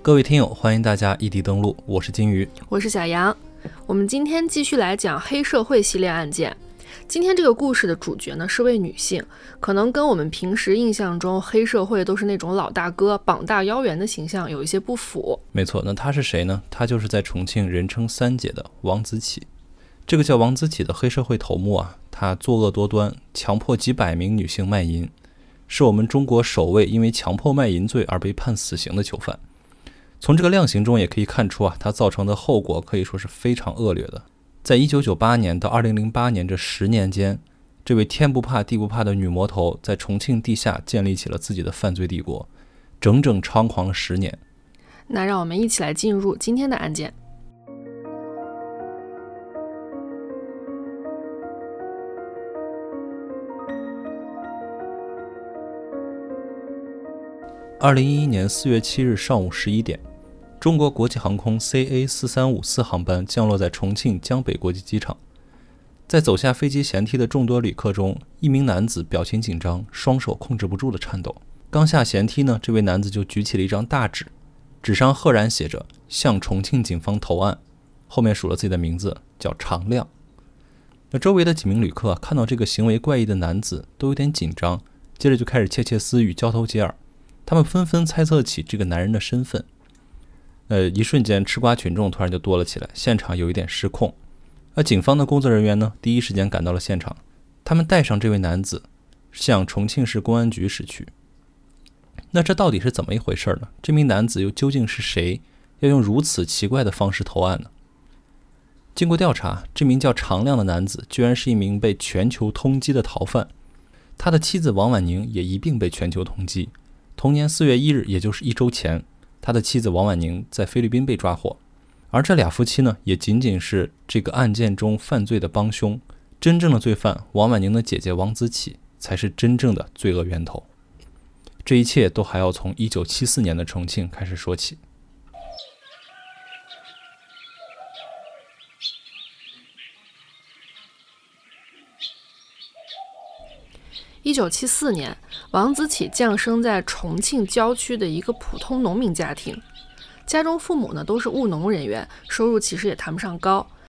各位听友，欢迎大家异地登录，我是金鱼，我是小杨。我们今天继续来讲黑社会系列案件。今天这个故事的主角呢是位女性，可能跟我们平时印象中黑社会都是那种老大哥膀大腰圆的形象有一些不符。没错，那她是谁呢？她就是在重庆人称三姐的王子启。这个叫王子启的黑社会头目啊，他作恶多端，强迫几百名女性卖淫，是我们中国首位因为强迫卖淫罪而被判死刑的囚犯。从这个量刑中也可以看出啊，它造成的后果可以说是非常恶劣的。在一九九八年到二零零八年这十年间，这位天不怕地不怕的女魔头在重庆地下建立起了自己的犯罪帝国，整整猖狂了十年。那让我们一起来进入今天的案件。二零一一年四月七日上午十一点。中国国际航空 CA 四三五四航班降落在重庆江北国际机场，在走下飞机舷梯的众多旅客中，一名男子表情紧张，双手控制不住的颤抖。刚下舷梯呢，这位男子就举起了一张大纸，纸上赫然写着“向重庆警方投案”，后面署了自己的名字，叫常亮。那周围的几名旅客看到这个行为怪异的男子，都有点紧张，接着就开始窃窃私语，交头接耳，他们纷纷猜测起这个男人的身份。呃，一瞬间，吃瓜群众突然就多了起来，现场有一点失控。而警方的工作人员呢，第一时间赶到了现场，他们带上这位男子，向重庆市公安局驶去。那这到底是怎么一回事呢？这名男子又究竟是谁？要用如此奇怪的方式投案呢？经过调查，这名叫常亮的男子，居然是一名被全球通缉的逃犯，他的妻子王婉宁也一并被全球通缉。同年四月一日，也就是一周前。他的妻子王婉宁在菲律宾被抓获，而这俩夫妻呢，也仅仅是这个案件中犯罪的帮凶。真正的罪犯王婉宁的姐姐王子启才是真正的罪恶源头。这一切都还要从1974年的重庆开始说起。一九七四年，王子启降生在重庆郊区的一个普通农民家庭，家中父母呢都是务农人员，收入其实也谈不上高。